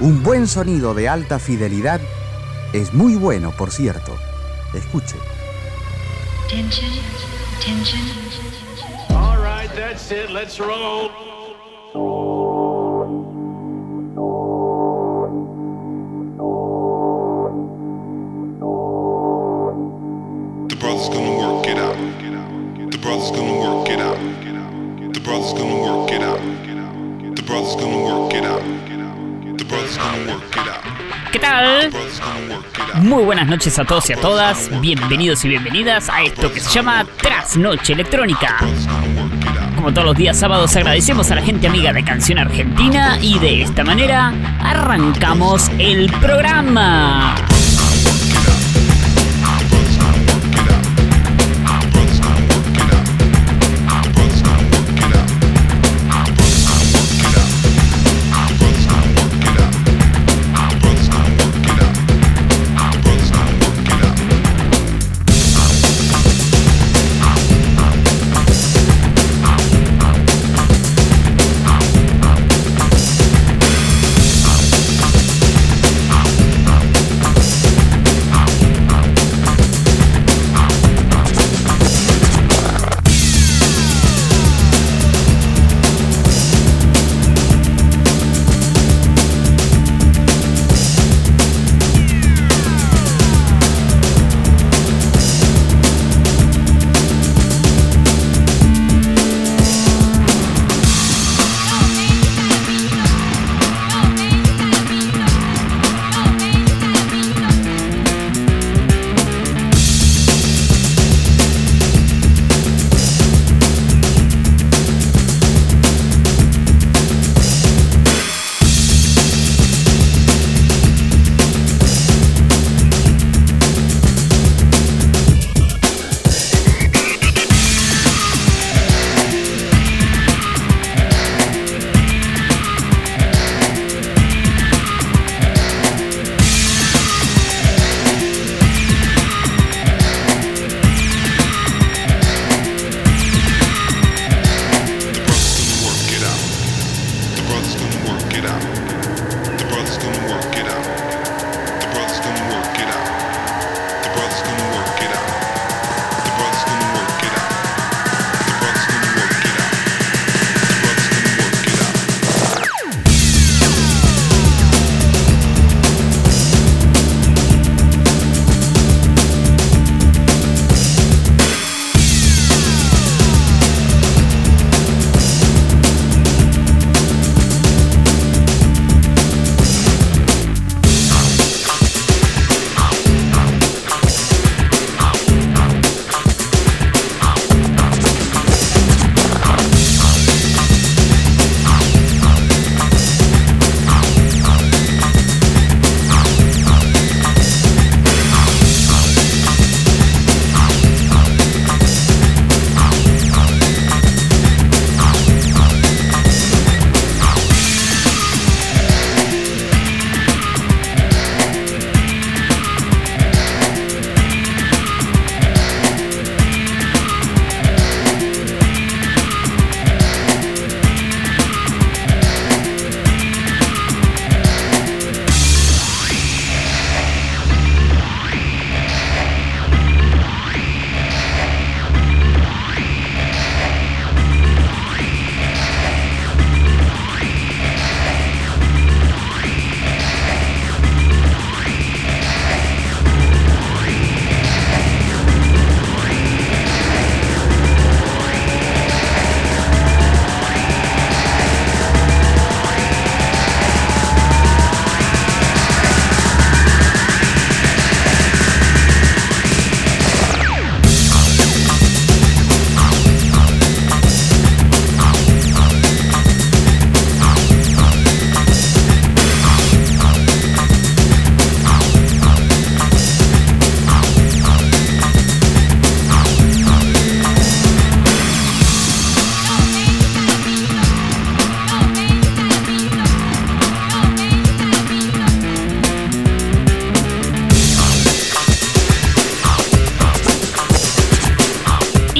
Un buen sonido de alta fidelidad es muy bueno, por cierto. Escuche. Tension, tension. All right, that's it. Let's roll. The brother's gonna work it out. The brother's gonna work it out. The brother's gonna work it out. The brother's gonna work it out. ¿Qué tal? Muy buenas noches a todos y a todas. Bienvenidos y bienvenidas a esto que se llama Trasnoche Electrónica. Como todos los días sábados agradecemos a la gente amiga de Canción Argentina y de esta manera arrancamos el programa.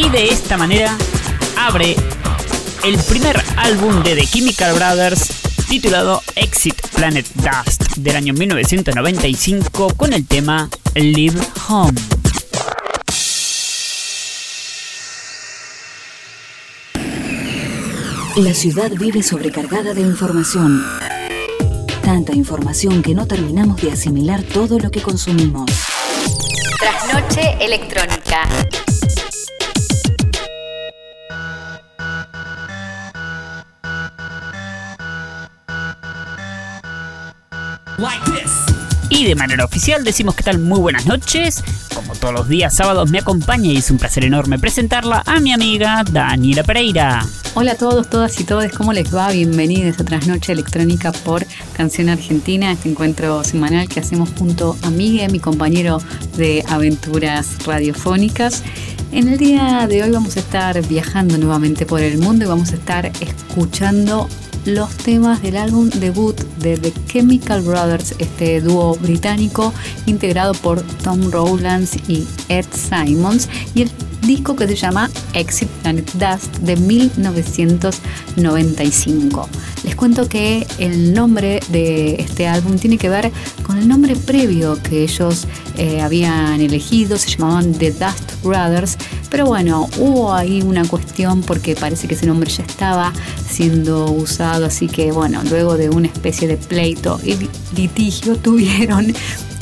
Y de esta manera abre el primer álbum de The Chemical Brothers titulado Exit Planet Dust del año 1995 con el tema Live Home. La ciudad vive sobrecargada de información. Tanta información que no terminamos de asimilar todo lo que consumimos. Trasnoche electrónica. Y de manera oficial decimos que tal muy buenas noches. Como todos los días sábados me acompaña y es un placer enorme presentarla a mi amiga Daniela Pereira. Hola a todos, todas y todos, ¿cómo les va? Bienvenidos a Trasnoche Electrónica por Canción Argentina, este encuentro semanal que hacemos junto a Miguel, mi compañero de aventuras radiofónicas. En el día de hoy vamos a estar viajando nuevamente por el mundo y vamos a estar escuchando los temas del álbum debut de The Chemical Brothers, este dúo británico integrado por Tom Rowlands y Ed Simons, y el disco que se llama Exit Planet Dust de 1995. Les cuento que el nombre de este álbum tiene que ver con el nombre previo que ellos eh, habían elegido, se llamaban The Dust Brothers, pero bueno, hubo ahí una cuestión porque parece que ese nombre ya estaba siendo usado, así que bueno, luego de una especie de pleito y litigio tuvieron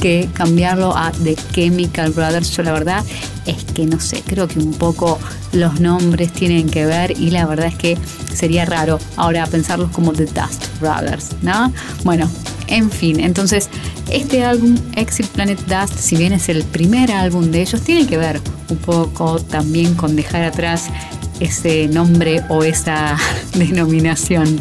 que cambiarlo a The Chemical Brothers. Yo la verdad es que no sé, creo que un poco los nombres tienen que ver y la verdad es que sería raro ahora pensarlos como The Dust Brothers, ¿no? Bueno, en fin, entonces este álbum Exit Planet Dust, si bien es el primer álbum de ellos, tiene que ver un poco también con dejar atrás ese nombre o esa denominación.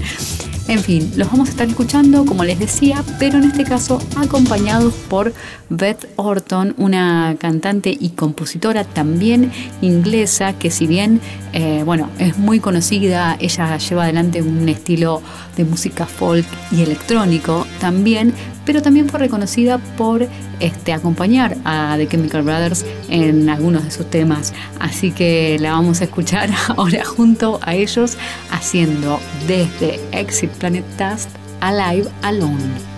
En fin, los vamos a estar escuchando, como les decía, pero en este caso acompañados por Beth Orton, una cantante y compositora también inglesa que si bien, eh, bueno, es muy conocida, ella lleva adelante un estilo de música folk y electrónico también, pero también fue reconocida por este, acompañar a The Chemical Brothers en algunos de sus temas. Así que la vamos a escuchar ahora junto a ellos haciendo desde Exit Planet Dust Alive Alone.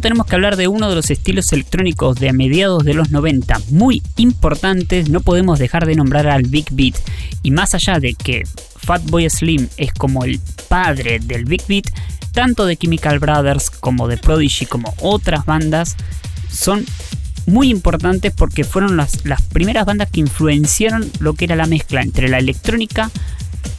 Tenemos que hablar de uno de los estilos electrónicos de a mediados de los 90 muy importantes, no podemos dejar de nombrar al Big Beat. Y más allá de que Fatboy Slim es como el padre del Big Beat, tanto de Chemical Brothers como de Prodigy como otras bandas son muy importantes porque fueron las primeras bandas que influenciaron lo que era la mezcla entre la electrónica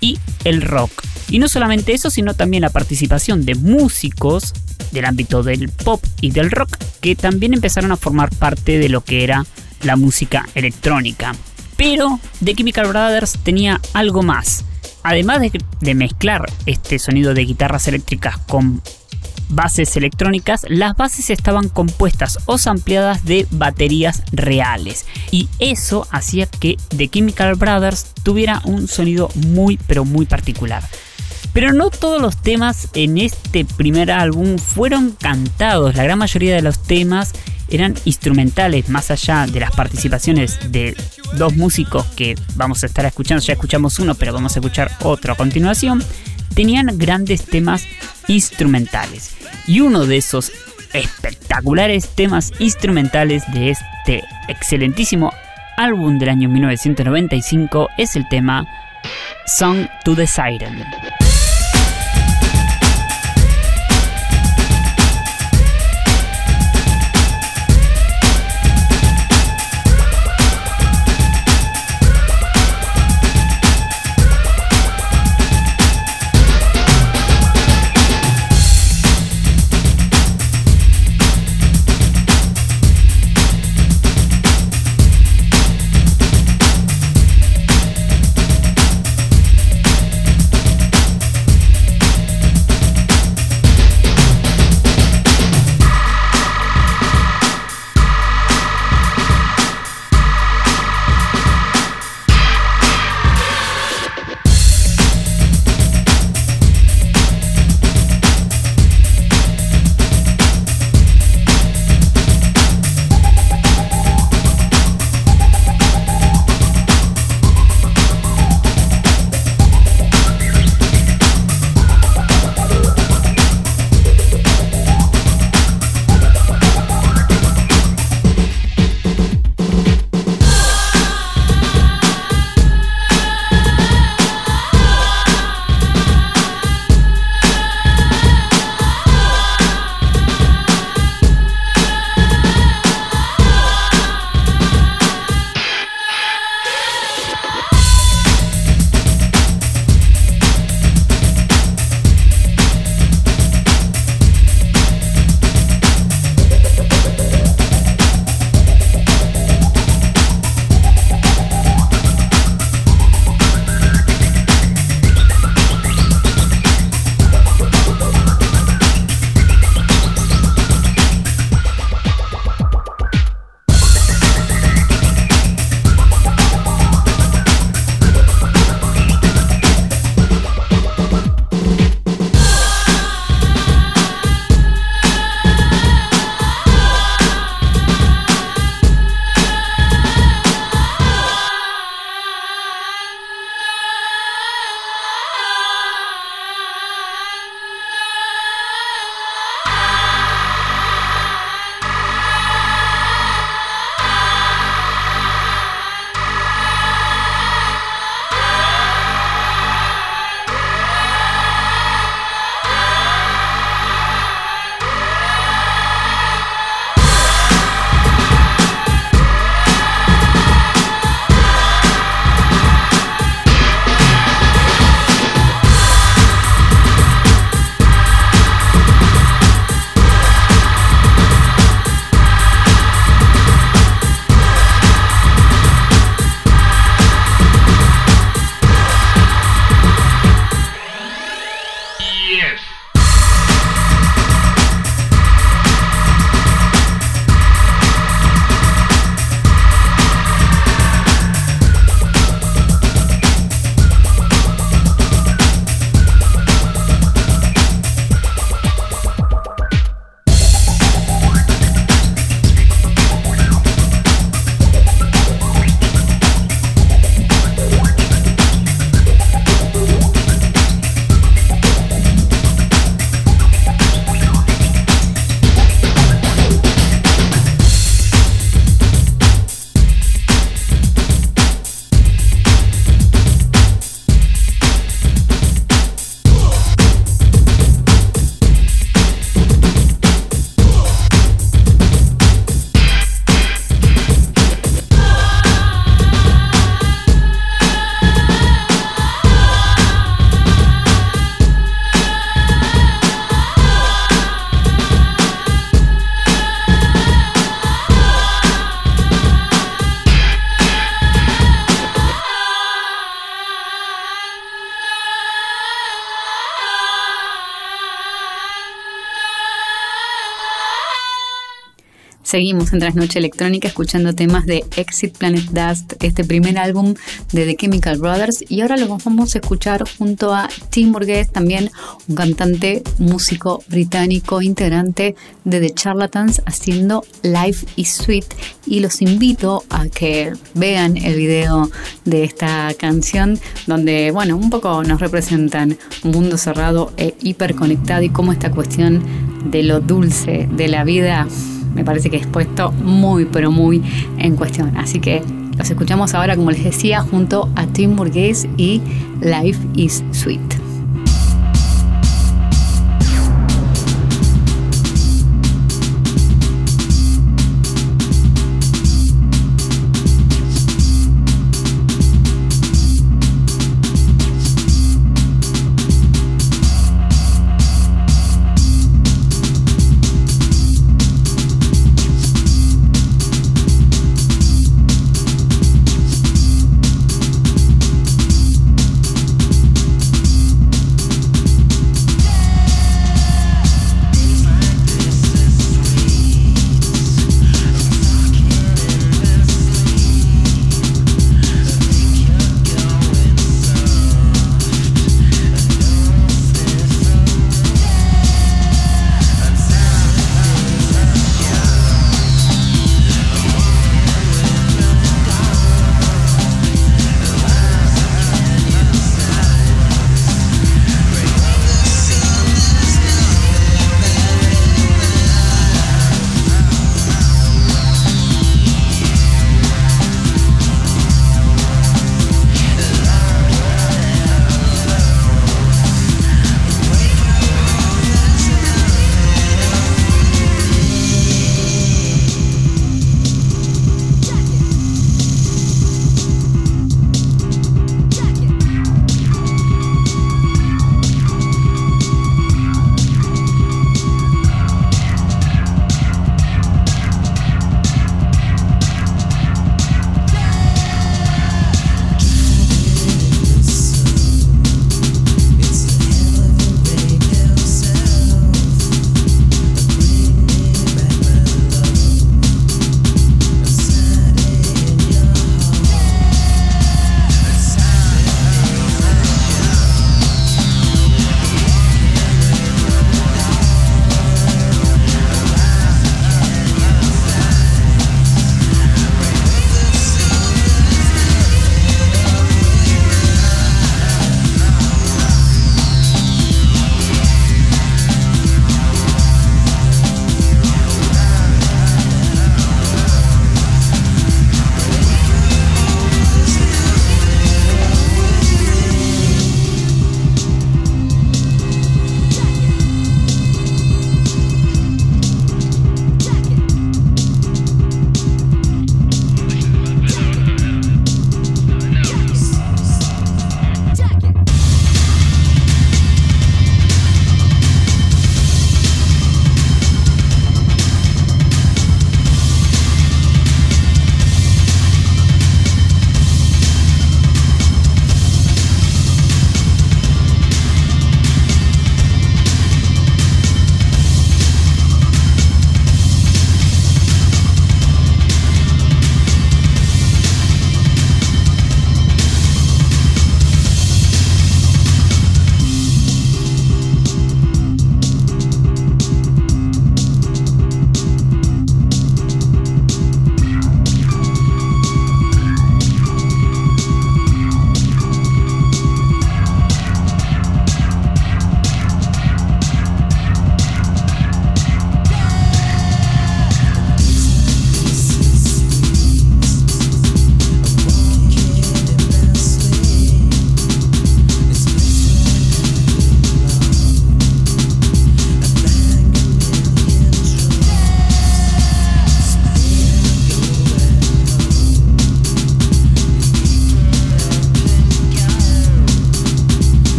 y el rock. Y no solamente eso, sino también la participación de músicos del ámbito del pop y del rock que también empezaron a formar parte de lo que era la música electrónica. Pero The Chemical Brothers tenía algo más. Además de, mezclar este sonido de guitarras eléctricas con bases electrónicas, las bases estaban compuestas o sampleadas de baterías reales. Y eso hacía que The Chemical Brothers tuviera un sonido muy pero muy particular. Pero no todos los temas en este primer álbum fueron cantados, la gran mayoría de los temas eran instrumentales, más allá de las participaciones de dos músicos que vamos a estar escuchando, ya escuchamos uno, pero vamos a escuchar otro a continuación, tenían grandes temas instrumentales. Y uno de esos espectaculares temas instrumentales de este excelentísimo álbum del año 1995 es el tema Song to the Siren. Seguimos en Trasnoche Electrónica escuchando temas de Exit Planet Dust, este primer álbum de The Chemical Brothers. Y ahora lo vamos a escuchar junto a Tim Burgess, también un cantante, músico británico, integrante de The Charlatans, haciendo Life is Sweet. Y los invito a que vean el video de esta canción, donde, bueno, un poco nos representan un mundo cerrado e hiperconectado y cómo esta cuestión de lo dulce de la vida me parece que es puesto muy, pero muy en cuestión. Así que los escuchamos ahora, como les decía, junto a Tim Burgess y Life is Sweet.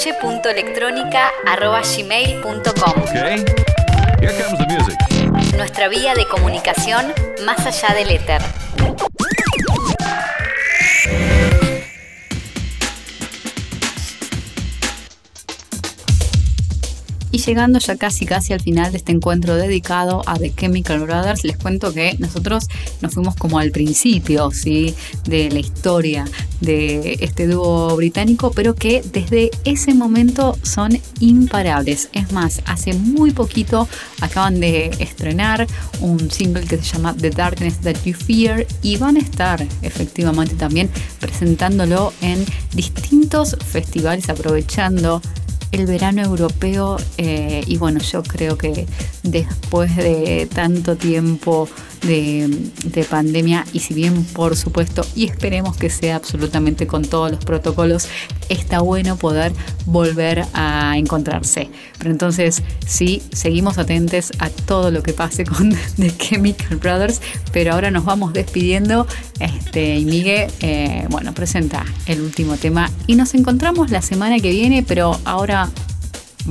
trasnoche.electrónica.gmail.com Okay. Here comes the music. Nuestra vía de comunicación más allá del éter. Y llegando ya casi casi al final de este encuentro dedicado a The Chemical Brothers, les cuento que nosotros nos fuimos como al principio, ¿sí? De la historia de este dúo británico, pero que desde ese momento son imparables. Es más, hace muy poquito acaban de estrenar un single que se llama The Darkness That You Fear y van a estar efectivamente también presentándolo en distintos festivales aprovechando el verano europeo eh, y bueno, yo creo que después de tanto tiempo de, de, pandemia y si bien por supuesto y esperemos que sea absolutamente con todos los protocolos, está bueno poder volver a encontrarse. Pero entonces sí, seguimos atentos a todo lo que pase con The Chemical Brothers, pero ahora nos vamos despidiendo este, y Miguel, eh, bueno, presenta el último tema y nos encontramos la semana que viene, pero ahora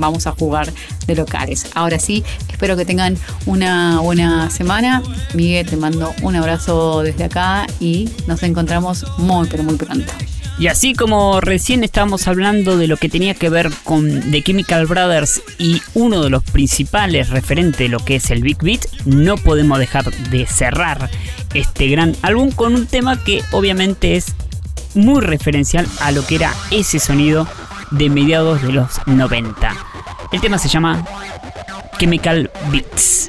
vamos a jugar de locales. Ahora sí, espero que tengan una buena semana. Miguel, te mando un abrazo desde acá y nos encontramos muy, pero muy pronto. Y así como recién estábamos hablando de lo que tenía que ver con The Chemical Brothers y uno de los principales referentes de lo que es el Big Beat, no podemos dejar de cerrar este gran álbum con un tema que obviamente es muy referencial a lo que era ese sonido de mediados de los 90. El tema se llama Chemical Beats.